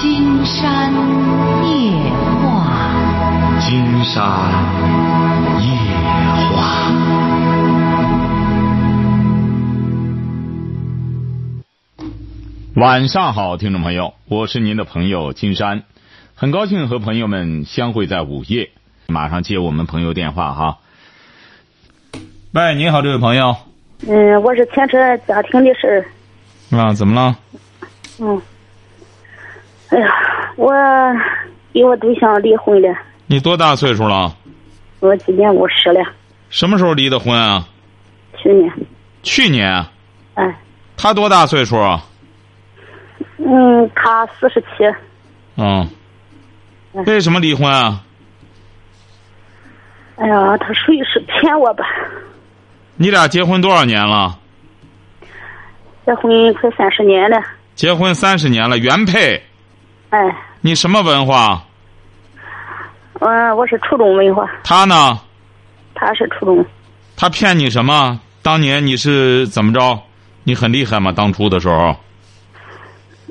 金山夜话，金山夜话。晚上好，听众朋友，我是您的朋友金山，很高兴和朋友们相会在午夜。马上接我们朋友电话哈。喂，你好，这位朋友。嗯，我是牵扯家庭的事儿。啊，怎么了？嗯。哎呀，我跟我对象离婚了。你多大岁数了？我今年五十了。什么时候离的婚啊？去年。去年。哎。他多大岁数？嗯，他四十七。嗯。为什么离婚啊？哎呀，他属于是骗我吧。你俩结婚多少年了？结婚快三十年了。结婚三十年了，原配。哎。你什么文化？嗯，我是初中文化。他呢？他是初中。他骗你什么？当年你是怎么着？你很厉害吗？当初的时候。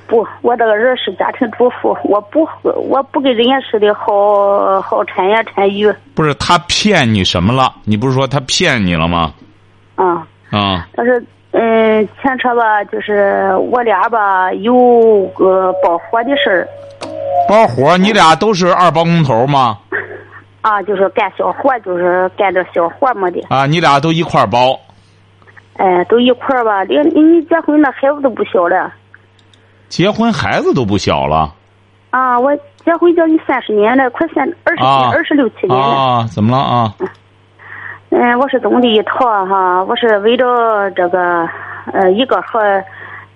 不，我这个人是家庭主妇，我不我不跟人家似的好好掺呀掺语。不是他骗你什么了？你不是说他骗你了吗？啊。啊。他是嗯，前车吧，就是我俩吧有个包活的事儿。包活？你俩都是二包工头吗？啊，就是干小活，就是干点小活么的。啊，你俩都一块包。哎，都一块吧。你你结婚那孩子都不小了。结婚孩子都不小了。啊，我结婚将近三十年了，快三二十年二十六七年了。啊，怎么了啊？嗯，我是总的一套哈，我是围着这个呃一个和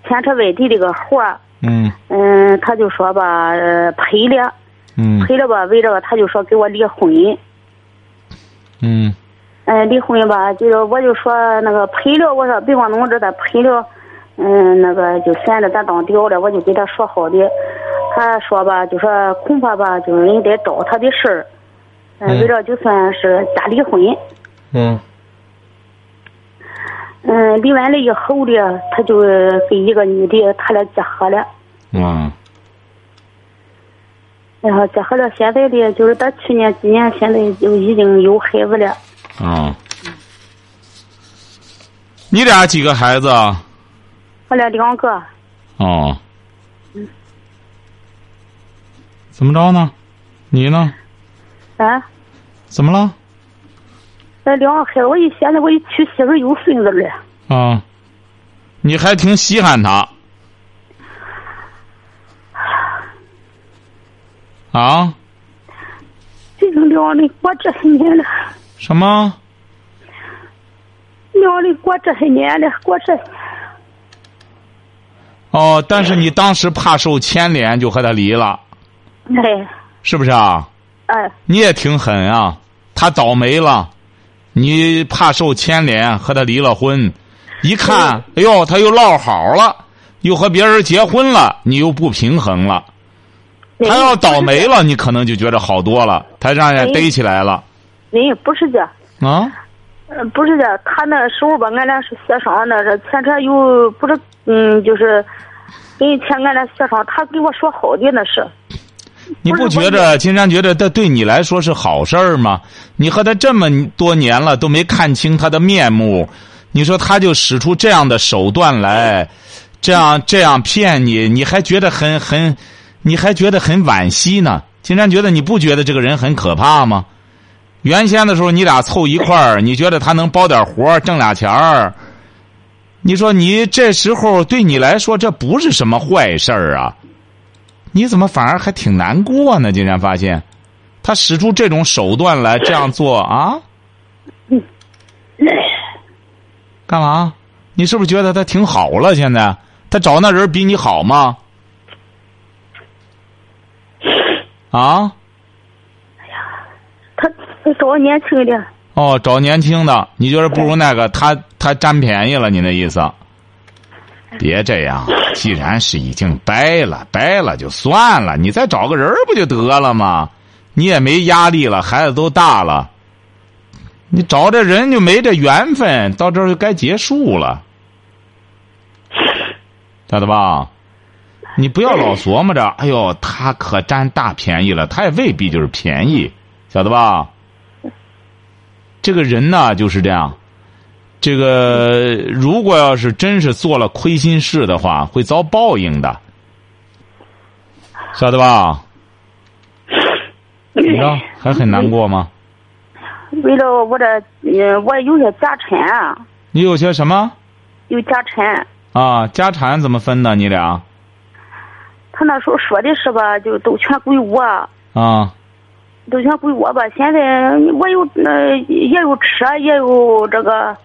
牵扯外地的个活嗯。嗯，他就说吧，赔了。嗯。赔了吧，围着他就说给我离婚。嗯。嗯，离婚吧，就是我就说那个赔了，我说别光弄这他赔了。嗯，那个就闲着咱当掉了，我就给他说好的。他说吧，就说恐怕吧，就是人得找他的事儿。嗯。为了就算是假离婚。嗯。嗯，离完了以后的，他就跟一个女的，他俩结合了。嗯。然后结合了，现在的就是他去年、今年，现在就已经有孩子了。啊。你俩几个孩子啊？我俩两个。哦。嗯。怎么着呢？你呢？啊？怎么了？那两个孩子，我一现在我一娶媳妇有孙子了。啊。你还挺稀罕他。啊。这个两的过这些年了。什么？两的过这些年了，过这。哦，但是你当时怕受牵连，就和他离了。哎。是不是啊？哎。你也挺狠啊！他倒霉了，你怕受牵连，和他离了婚。一看，哎呦，他又落好了，又和别人结婚了，你又不平衡了。他要倒霉了，你可能就觉得好多了。他让人逮起来了。人不是这。啊。嗯，不是的，他那时候吧，俺俩是协商的，这前车又不是，嗯，就是给钱，俺俩协商，他给我说好的那是。你不觉着金山觉得这对你来说是好事儿吗？你和他这么多年了都没看清他的面目，你说他就使出这样的手段来，这样这样骗你，你还觉得很很，你还觉得很惋惜呢？金山觉得你不觉得这个人很可怕吗？原先的时候，你俩凑一块儿，你觉得他能包点活挣俩钱儿？你说你这时候对你来说，这不是什么坏事儿啊？你怎么反而还挺难过呢？竟然发现，他使出这种手段来这样做啊？干嘛？你是不是觉得他挺好了？现在他找那人比你好吗？啊？哎呀，他找年轻的哦，找年轻的，你觉得不如那个他他占便宜了？你那意思？别这样，既然是已经掰了，掰了就算了，你再找个人不就得了吗？你也没压力了，孩子都大了，你找这人就没这缘分，到这儿就该结束了，晓得吧？你不要老琢磨着，哎呦，他可占大便宜了，他也未必就是便宜，晓得吧？这个人呢就是这样，这个如果要是真是做了亏心事的话，会遭报应的，晓得吧？怎么着？还很难过吗？为了我这，嗯，我有些家产啊，你有些什么？有家产。啊，家产怎么分呢？你俩？他那时候说的是吧，就都全归我。啊。都全归我吧。现在我有那也有车，也有这个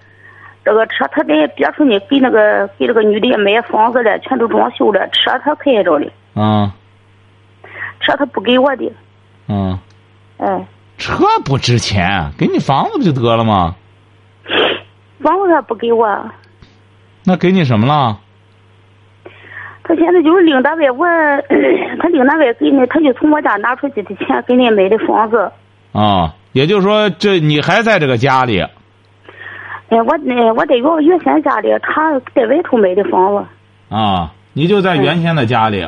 这个车，他在别处呢，给那个给这个女的买房子了，全都装修了。车他开着的。啊。车他不给我的。嗯。哎。车不值钱，给你房子不就得了吗？房子他不给我。那给你什么了？他现在就是领单位，我 他领单位给你，他就从我家拿出去的钱给你买的房子。啊，也就是说，这你还在这个家里？哎，我那我在我原先家里，他在外头买的房子。啊，你就在原先的家里。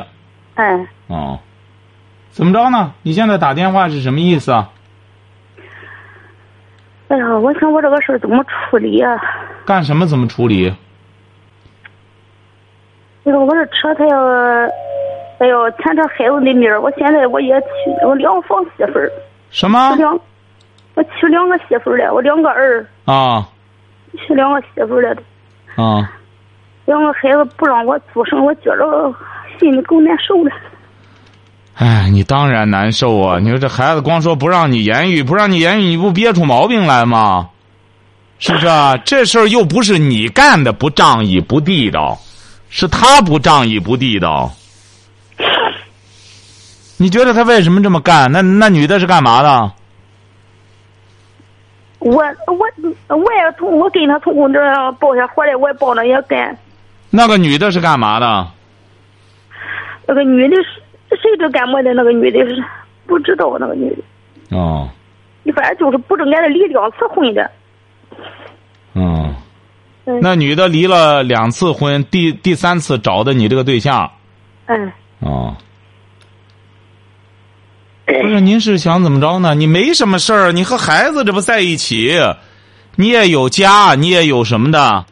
哎。哦，怎么着呢？你现在打电话是什么意思啊？哎呀，我想我这个事儿怎么处理啊？干什么？怎么处理？那个我这车他要，哎呦，牵着孩子的名儿。我现在我也娶我两房媳妇儿。什么？两，我娶两个媳妇儿了，我两个儿。啊。娶两个媳妇来的。啊。两个孩子不让我做生，我觉着心里够难受的。哎，你当然难受啊！你说这孩子光说不让你言语，不让你言语，你不憋出毛病来吗？是不是啊？这事儿又不是你干的，不仗义不地道。是他不仗义不地道，你觉得他为什么这么干？那那女的是干嘛的？我我我也从我跟他从工这抱下活来，我也抱着也干。那个女的是干嘛的？那个女的是谁知干么的？那个女的是不知道那个女的。哦。你反正就是不正，俺这离两次婚的。嗯。那女的离了两次婚，第第三次找的你这个对象。嗯。哦。不是，您是想怎么着呢？你没什么事儿，你和孩子这不在一起，你也有家，你也有什么的。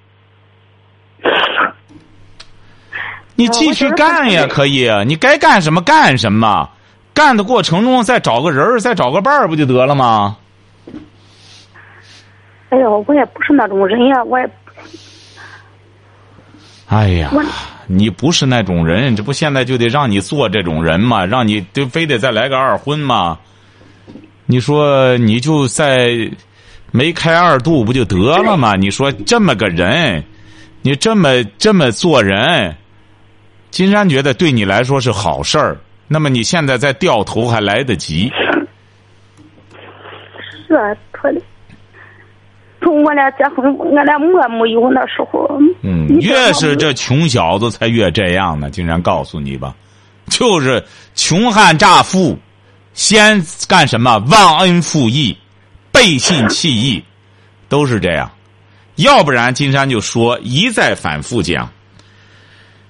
你继续干也可以，你该干什么干什么，干的过程中再找个人再找个伴儿，不就得了吗？哎呦，我也不是那种人呀，我也。哎呀，你不是那种人，这不现在就得让你做这种人吗？让你就非得再来个二婚吗？你说你就在没开二度不就得了吗？你说这么个人，你这么这么做人，金山觉得对你来说是好事儿。那么你现在再掉头还来得及。是啊，脱的。从我俩结婚，俺俩没没有那时候。嗯，越是这穷小子才越这样呢。竟然告诉你吧，就是穷汉乍富，先干什么忘恩负义、背信弃义，都是这样。要不然，金山就说一再反复讲，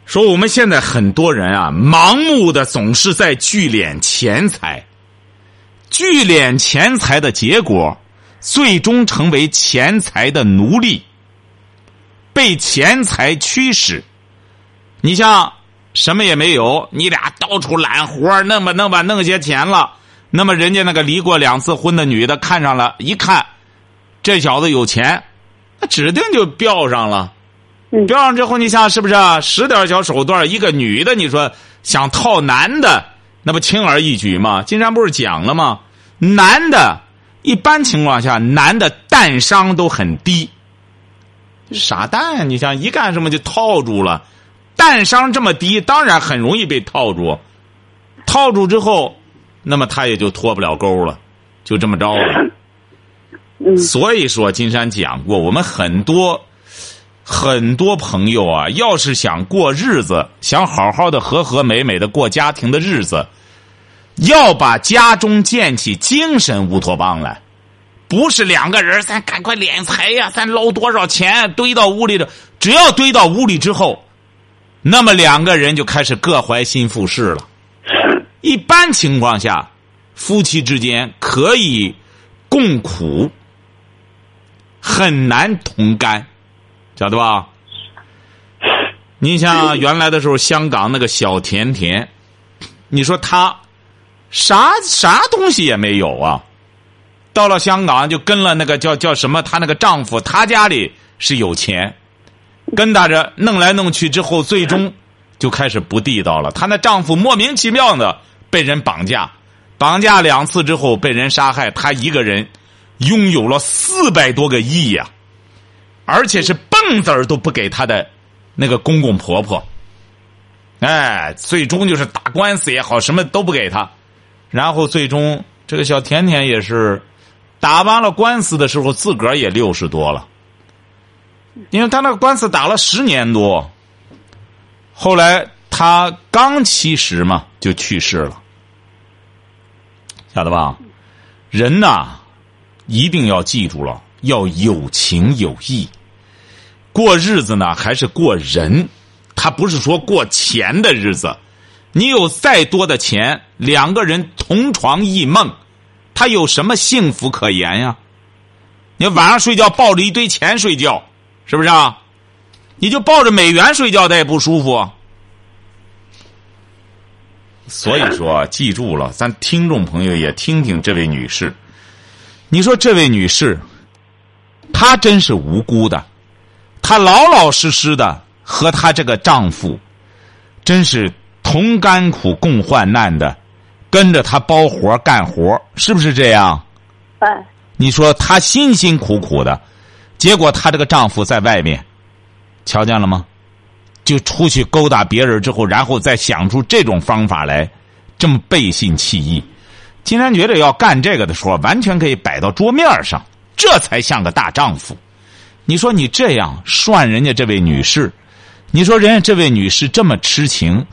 说我们现在很多人啊，盲目的总是在聚敛钱财，聚敛钱财的结果。最终成为钱财的奴隶，被钱财驱使。你像什么也没有，你俩到处揽活弄吧弄吧，弄些钱了。那么人家那个离过两次婚的女的看上了，一看这小子有钱，那指定就标上了。标上之后，你想是不是啊？使点小手段，一个女的，你说想套男的，那不轻而易举吗？金山不是讲了吗？男的。一般情况下，男的蛋商都很低。傻蛋，你想一干什么就套住了，蛋商这么低，当然很容易被套住。套住之后，那么他也就脱不了钩了，就这么着了。所以说，金山讲过，我们很多很多朋友啊，要是想过日子，想好好的和和美美的过家庭的日子。要把家中建起精神乌托邦来，不是两个人，咱赶快敛财呀，咱捞多少钱堆到屋里头，只要堆到屋里之后，那么两个人就开始各怀心腹事了。一般情况下，夫妻之间可以共苦，很难同甘，晓得吧？你像原来的时候，香港那个小甜甜，你说她啥啥东西也没有啊？到了香港就跟了那个叫叫什么？她那个丈夫，他家里是有钱，跟打着弄来弄去之后，最终就开始不地道了。她那丈夫莫名其妙的被人绑架，绑架两次之后被人杀害，她一个人拥有了四百多个亿呀，而且是蹦子儿都不给她的。那个公公婆婆，哎，最终就是打官司也好，什么都不给他，然后最终这个小甜甜也是打完了官司的时候，自个儿也六十多了，因为他那个官司打了十年多，后来他刚七十嘛就去世了，晓得吧？人呐，一定要记住了，要有情有义。过日子呢，还是过人？他不是说过钱的日子。你有再多的钱，两个人同床异梦，他有什么幸福可言呀？你晚上睡觉抱着一堆钱睡觉，是不是啊？你就抱着美元睡觉，他也不舒服。所以说，记住了，咱听众朋友也听听这位女士。你说这位女士，她真是无辜的。她老老实实的和她这个丈夫，真是同甘苦共患难的，跟着他包活干活，是不是这样？哎。你说她辛辛苦苦的，结果她这个丈夫在外面，瞧见了吗？就出去勾搭别人之后，然后再想出这种方法来，这么背信弃义。金山觉得要干这个的时候，完全可以摆到桌面上，这才像个大丈夫。你说你这样涮人家这位女士，你说人家这位女士这么痴情，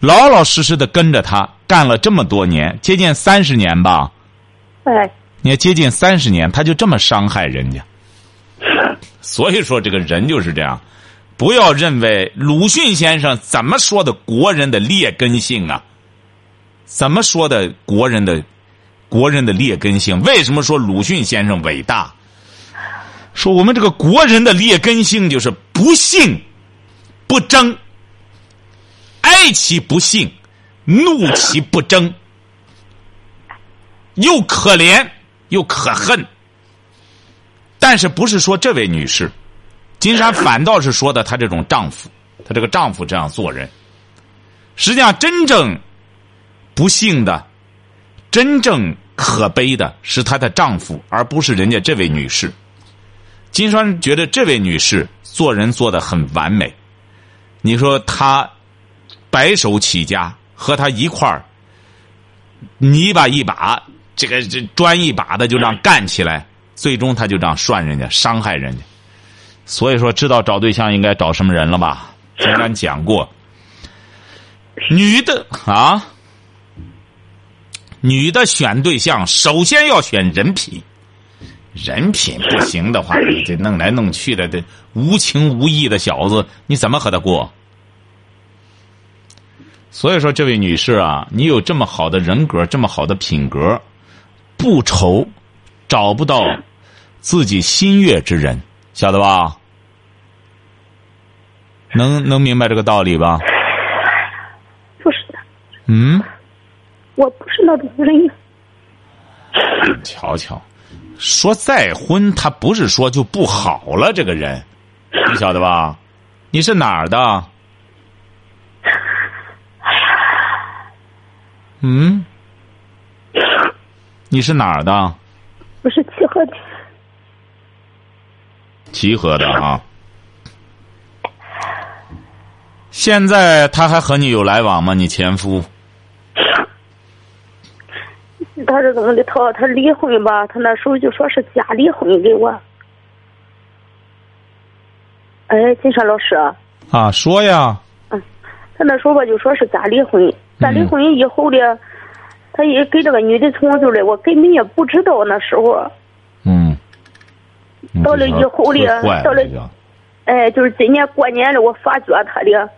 老老实实的跟着他干了这么多年，接近三十年吧？哎，你看接近三十年，他就这么伤害人家。所以说，这个人就是这样，不要认为鲁迅先生怎么说的国人的劣根性啊？怎么说的国人的国人的劣根性？为什么说鲁迅先生伟大？说我们这个国人的劣根性就是不信、不争，哀其不幸，怒其不争，又可怜又可恨。但是不是说这位女士，金山反倒是说的她这种丈夫，她这个丈夫这样做人，实际上真正不幸的、真正可悲的是她的丈夫，而不是人家这位女士。金山觉得这位女士做人做的很完美。你说她白手起家，和他一块儿泥巴一把，这个这砖一把的就这样干起来，最终他就这样涮人家，伤害人家。所以说，知道找对象应该找什么人了吧？金山讲过，女的啊，女的选对象首先要选人品。人品不行的话，你这弄来弄去的，这无情无义的小子，你怎么和他过？所以说，这位女士啊，你有这么好的人格，这么好的品格，不愁找不到自己心悦之人，晓得吧？能能明白这个道理吧？不是的。嗯。我不是那种人。瞧瞧。说再婚，他不是说就不好了。这个人，你晓得吧？你是哪儿的？嗯？你是哪儿的？我是齐河的。齐河的啊。现在他还和你有来往吗？你前夫？他是怎么的？他他离婚吧？他那时候就说是假离婚给我。哎，金山老师。啊，说呀。嗯，他那时候吧就说是假离婚，假离婚以后的，他也跟这个女的从头的，我根本也不知道那时候。嗯。到了以后的，到了，哎，就是今年过年了，我发觉他的，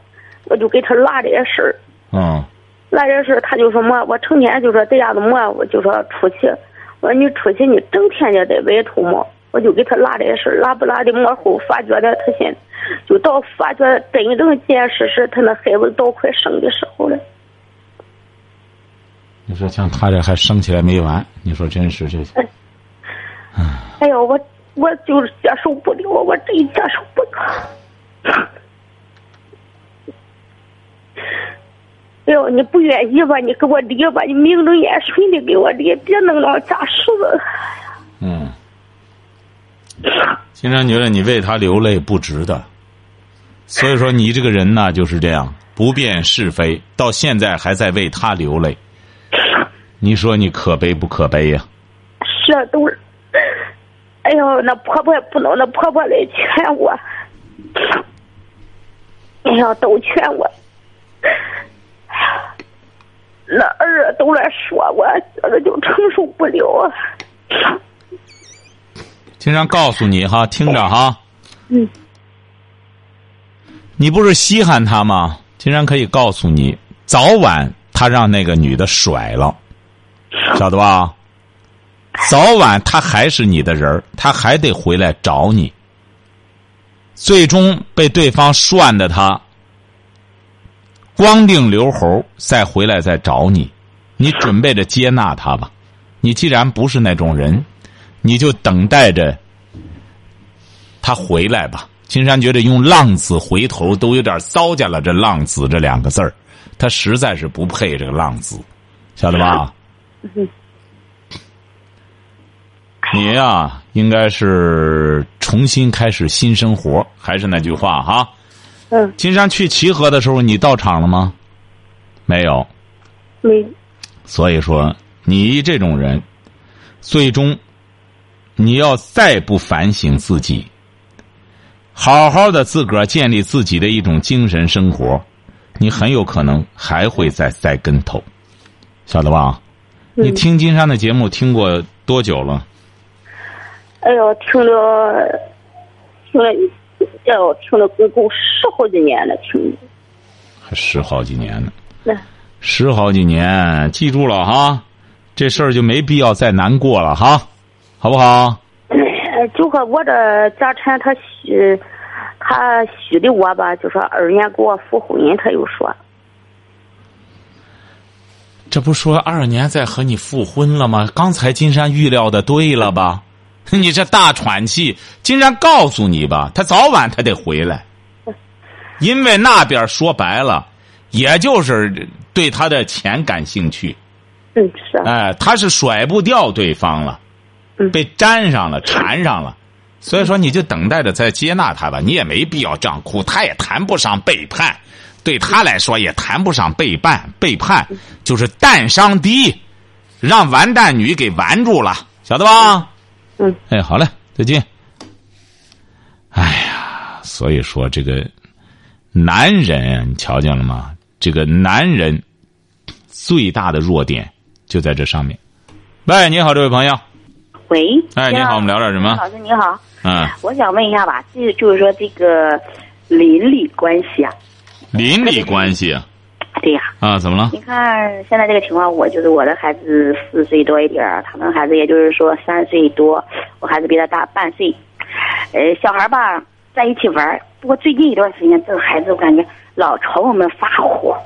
我就给他拉这些事儿，嗯拉这些事儿，他就说么，我成天就说在家子么，我就说出去，我说你出去你整天就在外头么，我就给他拉这些事儿，拉不拉的模糊，发觉的他现就到发觉真正结实实他那孩子到快生的时候了。你说像他这还生起来没完，你说真是这，哎呦，我我就是接受不了，我真接受不了。哎呦，你不愿意吧？你给我离吧，你名正言顺的给我离，别弄到家事子。嗯，经常觉得你为他流泪不值得，所以说你这个人呢就是这样，不辨是非，到现在还在为他流泪，你说你可悲不可悲呀、是啊，都是。哎呦，那婆婆也不能，那婆婆来劝我。哎呀，都劝我。那儿子都来说我，觉得就承受不了啊。经常告诉你哈，听着哈，嗯，你不是稀罕他吗？经常可以告诉你，早晚他让那个女的甩了，晓得吧？早晚他还是你的人儿他还得回来找你。最终被对方涮的他光腚留猴，再回来再找你，你准备着接纳他吧。你既然不是那种人，你就等待着他回来吧。金山觉得用“浪子回头”都有点糟践了这“浪子”这两个字儿，他实在是不配这个浪子，晓得吧？你呀、应该是重新开始新生活。还是那句话哈，嗯，金山去齐河的时候，你到场了吗？没有。没，所以说，你这种人，最终你要再不反省自己，好好的自个儿建立自己的一种精神生活，你很有可能还会再栽跟头，晓得吧？你嗯听金山的节目听过多久了？哎呦，听了，听了，哎呦，听了够够十好几年了，听的。还十好几年呢，那十好几年，记住了哈，这事儿就没必要再难过了哈，好不好？哎就和我这家产，他许，他许的我吧，就说二年给我复婚，他又说，这不说二年再和你复婚了吗？刚才金山预料的对了吧？你这大喘气，金山告诉你吧，他早晚他得回来，因为那边说白了，也就是对他的钱感兴趣，嗯，是啊，哎，他是甩不掉对方了，嗯。被粘上了，缠上了，所以说你就等待着再接纳他吧，你也没必要这样哭，他也谈不上背叛，对他来说也谈不上背叛，背叛就是蛋伤低，让完蛋女给玩住了，晓得吧？嗯，哎，好嘞，再见。哎呀，所以说这个男人啊，你瞧见了吗？这个男人最大的弱点就在这上面。喂，你好，这位朋友。喂，哎，你好，我们聊点什么？老师你好，嗯，我想问一下吧，这就是说这个邻里关系啊，邻里关系啊，对呀、啊，怎么了？你看现在这个情况，我就是我的孩子四岁多一点儿，他们孩子也就是说三岁多，我孩子比他大半岁，呃，小孩儿吧在一起玩儿，不过最近一段时间，这个孩子我感觉老朝我们发火，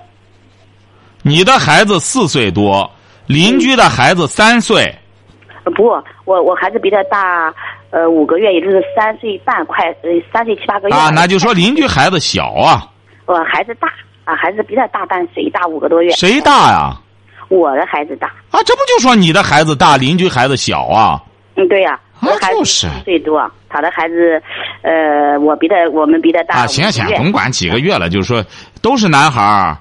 你的孩子四岁多，邻居的孩子三岁，呃不，我我孩子比他大呃五个月，也就是三岁半，快呃三岁七八个月。啊，那就说邻居孩子小啊，我孩子大啊，孩子比他大半岁，大五个多月。谁大呀？我的孩子大，啊，这不就说你的孩子大，邻居孩子小啊？嗯，对呀、我的啊孩子就是四岁多，他的孩子，呃，我比他，我们比他大啊，行行，甭管几个月了，就是说都是男孩儿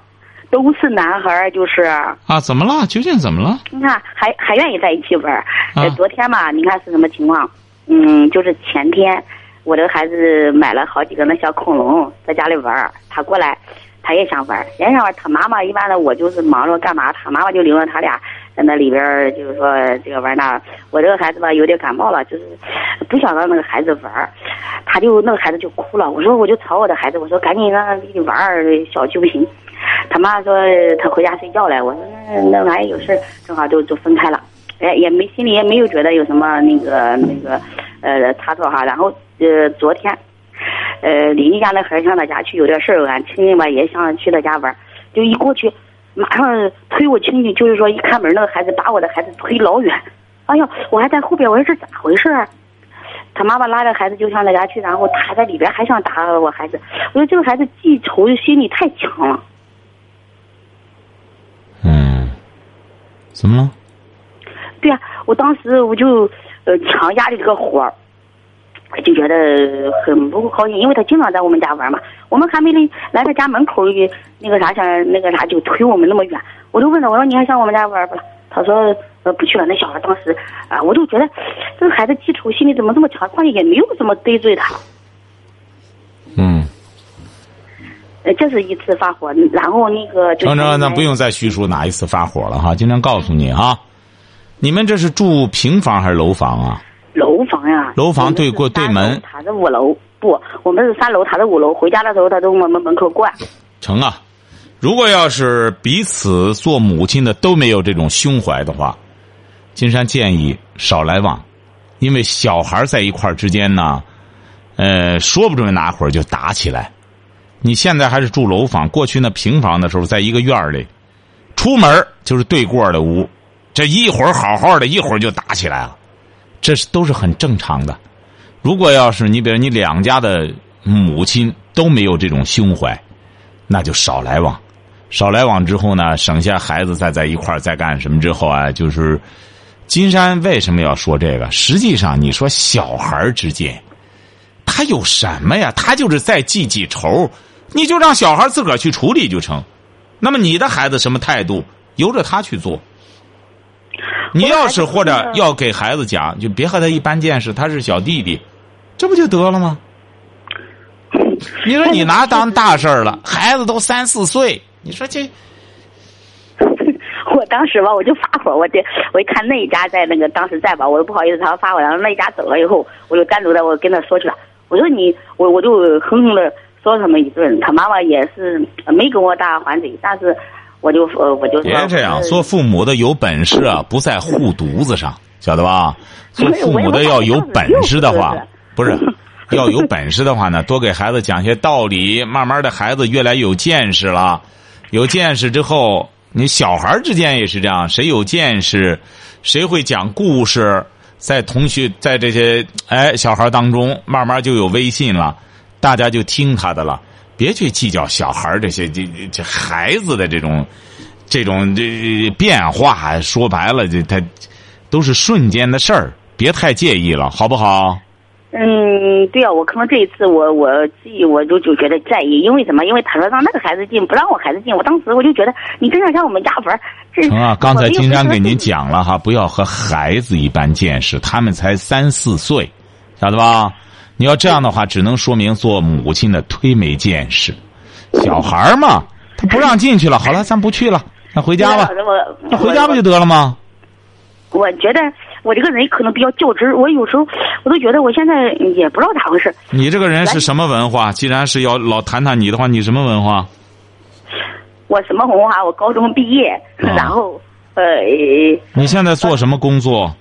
都是男孩儿，就是啊，怎么了？究竟怎么了？你看还还愿意在一起玩儿。呃啊，昨天嘛，你看是什么情况？嗯，就是前天，我这个孩子买了好几个那小恐龙，在家里玩儿，他过来。他也想玩儿，也想玩儿。他妈妈一般的，我就是忙着干嘛，他妈妈就领着他俩在那里边儿就是说这个玩那，我这个孩子吧有点感冒了，就是不想让那个孩子玩儿，他就那个孩子就哭了。我说我就吵我的孩子，我说赶紧让他给你玩儿，小区不行。他妈说他回家睡觉了，我说那那玩意有事，正好就就分开了。哎，也没心里也没有觉得有什么那个那个呃差错哈。然后呃昨天，呃邻居家那孩子上他家去有点事儿，俺亲戚吧也想去他家玩儿，就一过去。马上推我亲戚，就是说一开门，那个孩子把我的孩子推老远。哎呀，我还在后边，我说这咋回事啊？他妈妈拉着孩子就上他家去，然后他在里边还想打我孩子。我说这个孩子记仇的心理太强了。嗯，怎么了？对呀，我当时我就呃强压着这个火。就觉得很不高兴，因为他经常在我们家玩嘛。我们还没来来他家门口那个啥想那个啥就推我们那么远。我就问他，我说你还上我们家玩不？他说呃不去了。那小孩当时啊，我就觉得这个孩子记仇心理怎么这么强？况且也没有怎么得罪他。嗯。这是一次发火，然后那个。成成，那不用再叙述哪一次发火了哈。今天告诉你哈，你们这是住平房还是楼房啊？楼房呀，楼房对过对门，他在五楼。不，我们是三楼，他在五楼。回家的时候，他从我们门口过。成啊，如果要是彼此做母亲的都没有这种胸怀的话，金山建议少来往，因为小孩在一块儿之间呢，呃，说不准哪会儿就打起来。你现在还是住楼房，过去那平房的时候，在一个院里，出门就是对过的屋，这一会儿好好的，一会儿就打起来了。这是都是很正常的。如果要是你，比如你两家的母亲都没有这种胸怀，那就少来往。少来往之后呢，省下孩子再在一块儿再干什么之后啊，就是金山为什么要说这个？实际上，你说小孩之间，他有什么呀？他就是在记记仇，你就让小孩自个儿去处理就成。那么你的孩子什么态度，由着他去做。你要是或者要给孩子讲，就别和他一般见识，他是小弟弟，这不就得了吗？你说你拿当大事儿了，孩子都三四岁，你说这。我当时吧，我就发火，我这我一看那一家在那个当时在吧，我又不好意思，他发火，然后那一家走了以后，我就单独的我跟他说去了，我说你我我就哼哼的说他们一顿，他妈妈也是没跟我打还嘴，但是。我就呃，我就别这样，做父母的有本事啊，不在护犊子上，晓得吧？做父母的要有本事的话，不是 要有本事的话呢，多给孩子讲些道理，慢慢的孩子越来越有见识了，有见识之后，你小孩之间也是这样，谁有见识，谁会讲故事，在同学在这些哎小孩当中，慢慢就有威信了，大家就听他的了。别去计较小孩这些这这孩子的这种这种这变化，说白了，这他都是瞬间的事儿，别太介意了，好不好？嗯，对啊，我可能这一次我我自己我就就觉得在意，因为什么？因为他说让那个孩子进，不让我孩子进，我当时我就觉得你真想让我们家玩成啊，刚才金山给您讲了哈，不要和孩子一般见识，他们才三四岁，晓得吧？你要这样的话，只能说明做母亲的忒没见识。小孩嘛，他不让进去了。好了，咱不去了，那回家吧。那回家不就得了吗？我觉得我这个人可能比较较真儿，我有时候我都觉得我现在也不知道咋回事。你这个人是什么文化？既然是要老谈谈你的话，你什么文化？我什么文化？我高中毕业，然后呃。你现在做什么工作？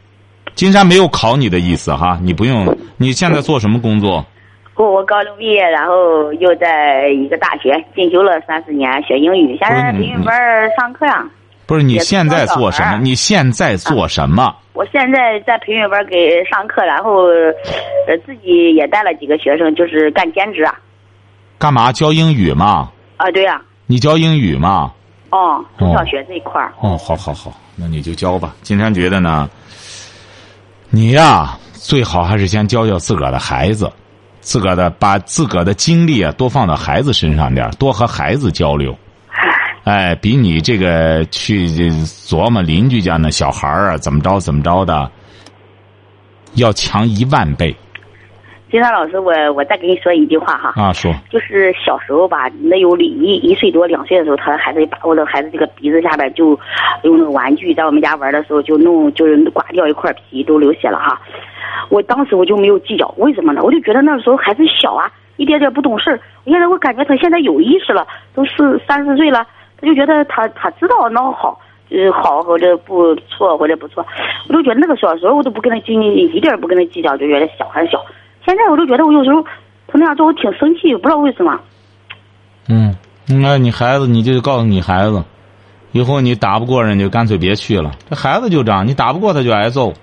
金山没有考你的意思哈，你不用。你现在做什么工作？我我高中毕业，然后又在一个大学进修了三四年，学英语。现在培训班上课呀。不是你现在做什么？你现在做什么？我现在在培训班给上课，然后呃自己也带了几个学生，就是干兼职啊。干嘛教英语嘛？啊，对呀。你教英语嘛？哦，中小学这一块儿。哦，好好好，那你就教吧。金山觉得呢。你呀，最好还是先教教自个儿的孩子，自个儿的把自个儿的精力啊多放到孩子身上点多和孩子交流。哎，比你这个去琢磨邻居家那小孩啊怎么着怎么着的，要强一万倍。金山老师，我我再给你说一句话哈，啊，说就是小时候吧，那有一一岁多两岁的时候，他的孩子把我的孩子这个鼻子下边就用那个玩具在我们家玩的时候就弄就是刮掉一块皮都流血了哈。我当时我就没有计较，为什么呢？我就觉得那时候孩子小啊，一点点不懂事儿。现在我感觉他现在有意识了，都四三四岁了，他就觉得他他知道那好，呃好或者不错或者不错。我就觉得那个小时候我都不跟他计，一点儿不跟他计较，就觉得小还小。现在我都觉得我有时候他那样做我挺生气，不知道为什么。嗯，那你孩子你就告诉你孩子，以后你打不过人就干脆别去了。这孩子就这样，你打不过他就挨揍。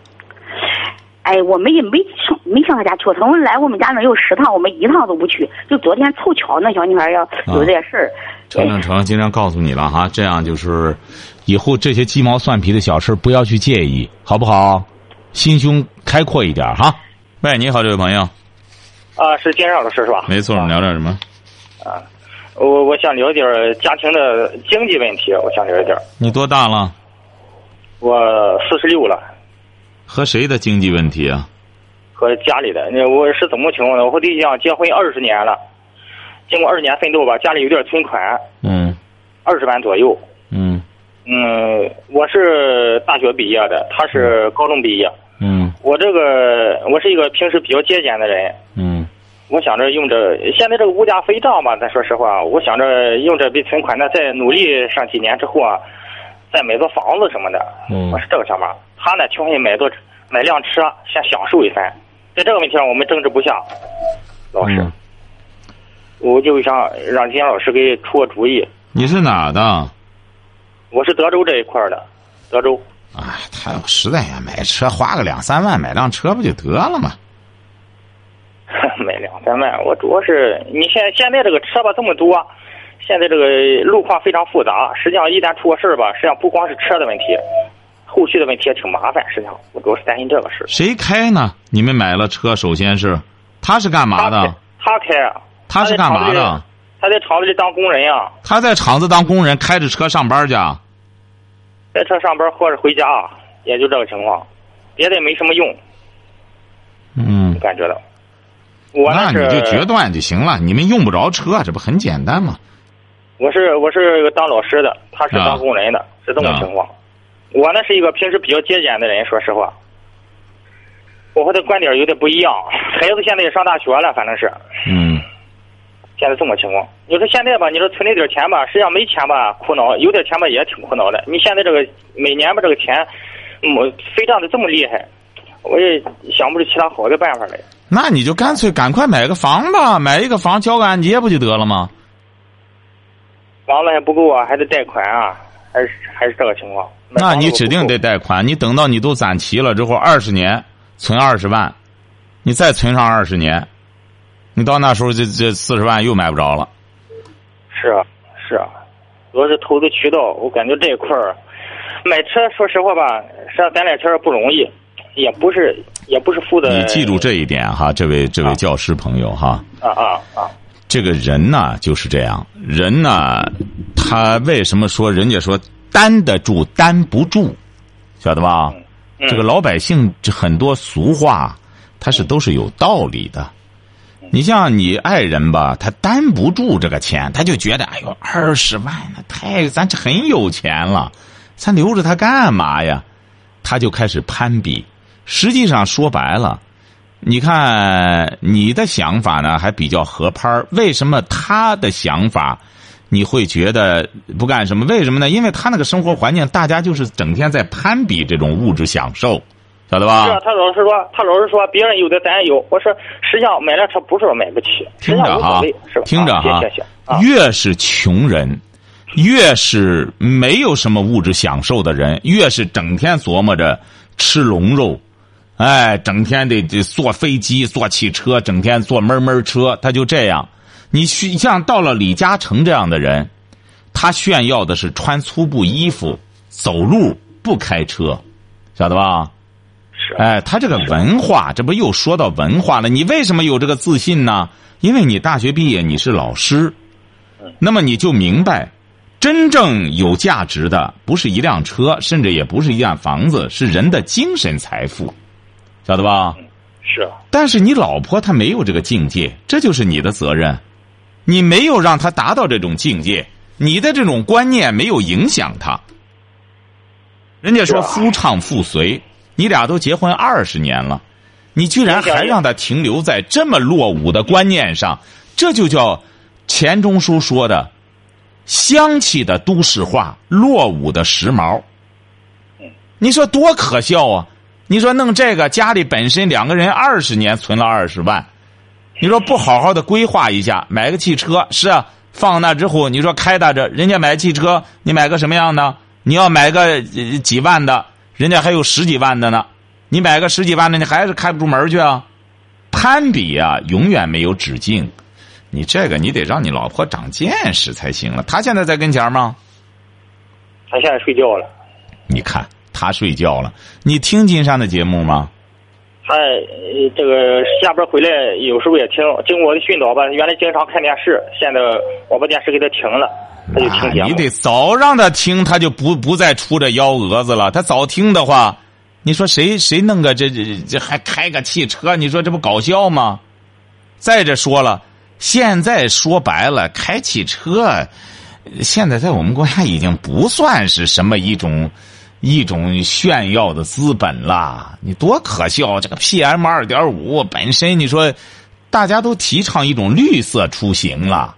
哎，我们也没上没上他家去，他们来我们家能有十趟，我们一趟都不去。就昨天凑巧那小女孩要有点事儿。成成成，今天告诉你了哈，这样就是，以后这些鸡毛蒜皮的小事不要去介意，好不好？心胸开阔一点哈。喂，你好，这位朋友。啊，是金绕老师是吧？没错，聊点什么？啊，我我想聊点家庭的经济问题，我想聊一点。你多大了？我四十六了，和谁的经济问题啊？和家里的，那我是怎么情况呢？我和对象结婚二十年了，经过二十年奋斗吧，家里有点存款，嗯二十万左右。嗯嗯，我是大学毕业的，他是高中毕业。嗯我这个我是一个平时比较节俭的人，嗯我想着用着现在这个物价飞涨嘛，咱说实话，我想着用这笔存款呢，再努力上几年之后啊，再买个房子什么的，嗯我是这个想法。他呢，求心买座买辆车，先享受一番。在这个问题上，我们争执不下。老师，嗯，我就想让金老师给出个主意。你是哪的？我是德州这一块儿的，德州。哎，他要实在呀，买车花个两三万买辆车不就得了吗？买两三万，我主要是你现现在这个车吧这么多，现在这个路况非常复杂。实际上，一旦出个事儿吧，实际上不光是车的问题，后续的问题也挺麻烦。实际上，我主要是担心这个事儿。谁开呢？你们买了车，首先是他是干嘛的？，他开啊，他是干嘛的？他在厂子里当工人呀，他在厂子当工人，开着车上班去啊。在车上班或者回家，也就这个情况，别的也没什么用，嗯，感觉到。我那你就决断就行了。你们用不着车，这不很简单吗？我是我是当老师的，他是啊当工人的，是这么情况。我呢是一个平时比较节俭的人，说实话，我和他观点有点不一样。孩子现在也上大学了，反正是嗯现在这么情况。你说现在吧，你说存那点钱吧，实际上没钱吧苦恼，有点钱吧也挺苦恼的。你现在这个每年吧这个钱，嗯，飞涨的这么厉害，我也想不出其他好的办法来。那你就干脆赶快买个房吧，买一个房交个按揭不就得了吗？房子还不够啊，还得贷款啊，还是还是这个情况。那你指定得贷款。你等到你都攒齐了之后，二十年存二十万，你再存上二十年，你到那时候这这四十万又买不着了。是啊，是啊，主要是投资渠道，我感觉这一块儿，买车说实话吧，上咱俩车不容易，也不是也不是富的。你记住这一点哈，这位这位教师朋友哈，啊啊啊！这个人呢就是这样，人呢，他为什么说人家说担得住担不住，晓得吧？嗯这个老百姓这很多俗话，他是都是有道理的。你像你爱人吧，他担不住这个钱，他就觉得哎呦二十万那太咱这很有钱了，咱留着他干嘛呀？他就开始攀比。实际上说白了，你看你的想法呢还比较合拍为什么他的想法你会觉得不干什么？为什么呢？因为他那个生活环境，大家就是整天在攀比这种物质享受，晓得吧？是啊，他老是说，他老是说别人有的咱也有。我说，实际上买辆车不是说买不起，实际听着哈上无所谓，是吧？听着哈越是穷人，越是没有什么物质享受的人，越是整天琢磨着吃龙肉，哎，整天得得坐飞机、坐汽车，整天坐闷闷车，他就这样。你去像到了李嘉诚这样的人，他炫耀的是穿粗布衣服、走路不开车，晓得吧？是哎，他这个文化，这不又说到文化了？你为什么有这个自信呢？因为你大学毕业，你是老师，那么你就明白，真正有价值的不是一辆车，甚至也不是一辆房子，是人的精神财富，晓得吧？是但是你老婆她没有这个境界，这就是你的责任。你没有让她达到这种境界，你的这种观念没有影响她。人家说夫唱妇随，你俩都结婚二十年了，你居然还让他停留在这么落伍的观念上，这就叫钱钟书说的“香气的都市化，落伍的时髦”。你说多可笑啊！你说弄这个，家里本身两个人二十年存了二十万，你说不好好的规划一下，买个汽车是啊，放那之后，你说开大着，人家买汽车，你买个什么样的？你要买个几万的，人家还有十几万的呢，你买个十几万的，你还是开不出门去啊？攀比啊，永远没有止境。你这个，你得让你老婆长见识才行了。她现在在跟前吗？他现在睡觉了。你看她睡觉了。你听金山的节目吗？他呃这个下班回来有时候也听，经过我的训导吧，原来经常看电视，现在我把电视给他停了，他就听节目。啊你得早让他听，他就不不再出这幺蛾子了。他早听的话，你说谁谁弄个这这这还开个汽车？你说这不搞笑吗？再者说了，现在说白了，开汽车，呃现在在我们国家已经不算是什么一种一种炫耀的资本啦。你多可笑！这个 PM 二点五本身，你说大家都提倡一种绿色出行了。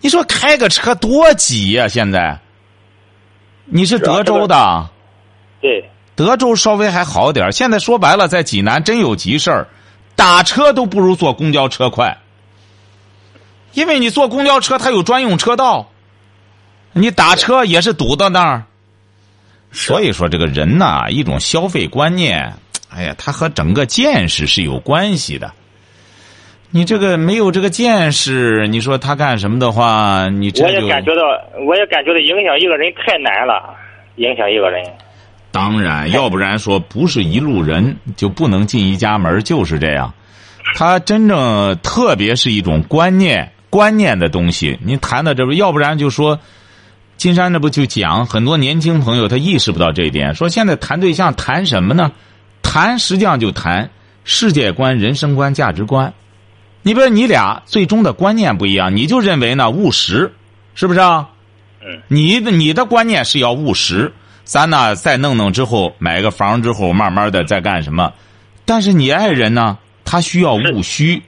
你说开个车多挤呀、现在，你是德州的，对，德州稍微还好点儿现在说白了，在济南真有急事儿，打车都不如坐公交车快。因为你坐公交车，它有专用车道，你打车也是堵到那儿。所以说，这个人呐，一种消费观念，哎呀，他和整个见识是有关系的。你这个没有这个见识，你说他干什么的话，你这我也就感觉到，我也感觉到影响一个人太难了，影响一个人。当然，要不然说不是一路人就不能进一家门，就是这样。他真正特别是一种观念观念的东西。您谈到这不，要不然就说，金山这不就讲很多年轻朋友他意识不到这一点，说现在谈对象谈什么呢？谈实际上就谈世界观、人生观、价值观。你比如你俩最终的观念不一样，你就认为呢务实，是不是啊？嗯。你的你的观念是要务实，咱呢再弄弄之后买个房之后，慢慢的再干什么？但是你爱人呢，他需要务虚。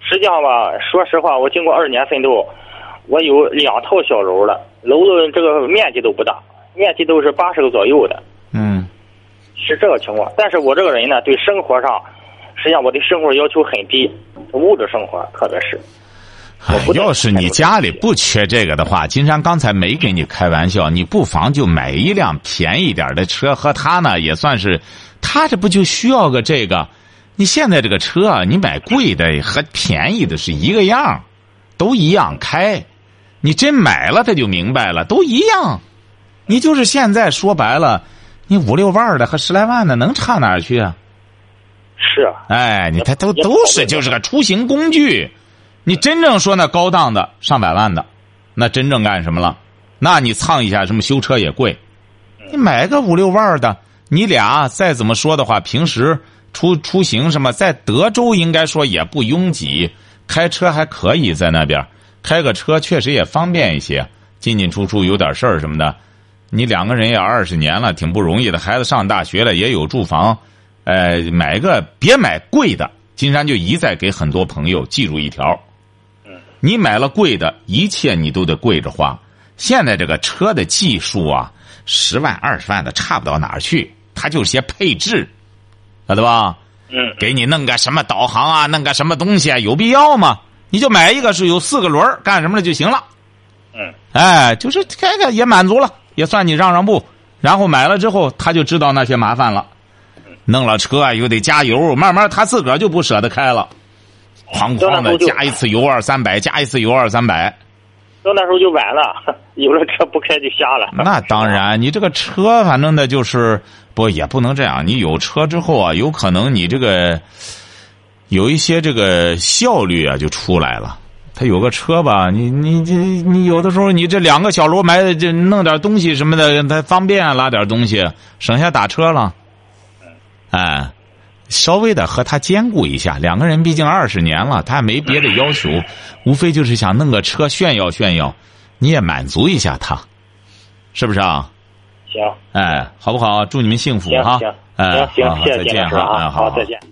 实际上吧，说实话，我经过二年奋斗，我有两套小楼了，楼的这个面积都不大，面积都是八十个左右的，嗯，是这个情况。但是我这个人呢，对生活上，实际上我对生活要求很低，物质生活特别是。要是你家里不缺这个的话，金山刚才没跟你开玩笑，你不妨就买一辆便宜点的车，和他呢也算是，他这不就需要个这个？你现在这个车啊，你买贵的和便宜的是一个样，都一样开。你真买了，他就明白了，都一样。你就是现在说白了，你五六万的和十来万的能差哪儿去啊？是啊，哎，你他都都是就是个出行工具。你真正说那高档的上百万的，那真正干什么了？那你蹭一下什么修车也贵，你买个五六万的，你俩再怎么说的话，平时出出行什么，在德州应该说也不拥挤，开车还可以在那边开个车确实也方便一些，进进出出有点事儿什么的。你两个人也二十年了，挺不容易的。孩子上大学了，也有住房，呃，买个别买贵的。金山就一再给很多朋友记住一条：你买了贵的，一切你都得跪着花。现在这个车的技术啊，十万二十万的差不到哪儿去，它就是些配置，晓得吧？嗯，给你弄个什么导航啊，弄个什么东西啊，有必要吗？你就买一个是有四个轮儿干什么的就行了。嗯，哎，就是开开也满足了，也算你让让步。然后买了之后，他就知道那些麻烦了。弄了车啊又得加油，慢慢他自个儿就不舍得开了，哐哐的加一次油二三百，加一次油二三百。到那时候就晚了，有了车不开就瞎了。那当然，你这个车反正的就是不也不能这样。你有车之后啊，有可能你这个有一些这个效率啊就出来了。他有个车吧，你你这你有的时候你这两个小楼买这弄点东西什么的，他方便拉点东西，省下打车了。哎，稍微的和他兼顾一下。两个人毕竟二十年了，他也没别的要求，无非就是想弄个车炫耀炫耀，你也满足一下他，是不是啊？行，哎，好不好？祝你们幸福哈！行行哎，行行，好好谢谢再见哈！金老师啊，哎，好，再见。